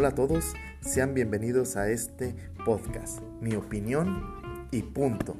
Hola a todos, sean bienvenidos a este podcast, mi opinión y punto.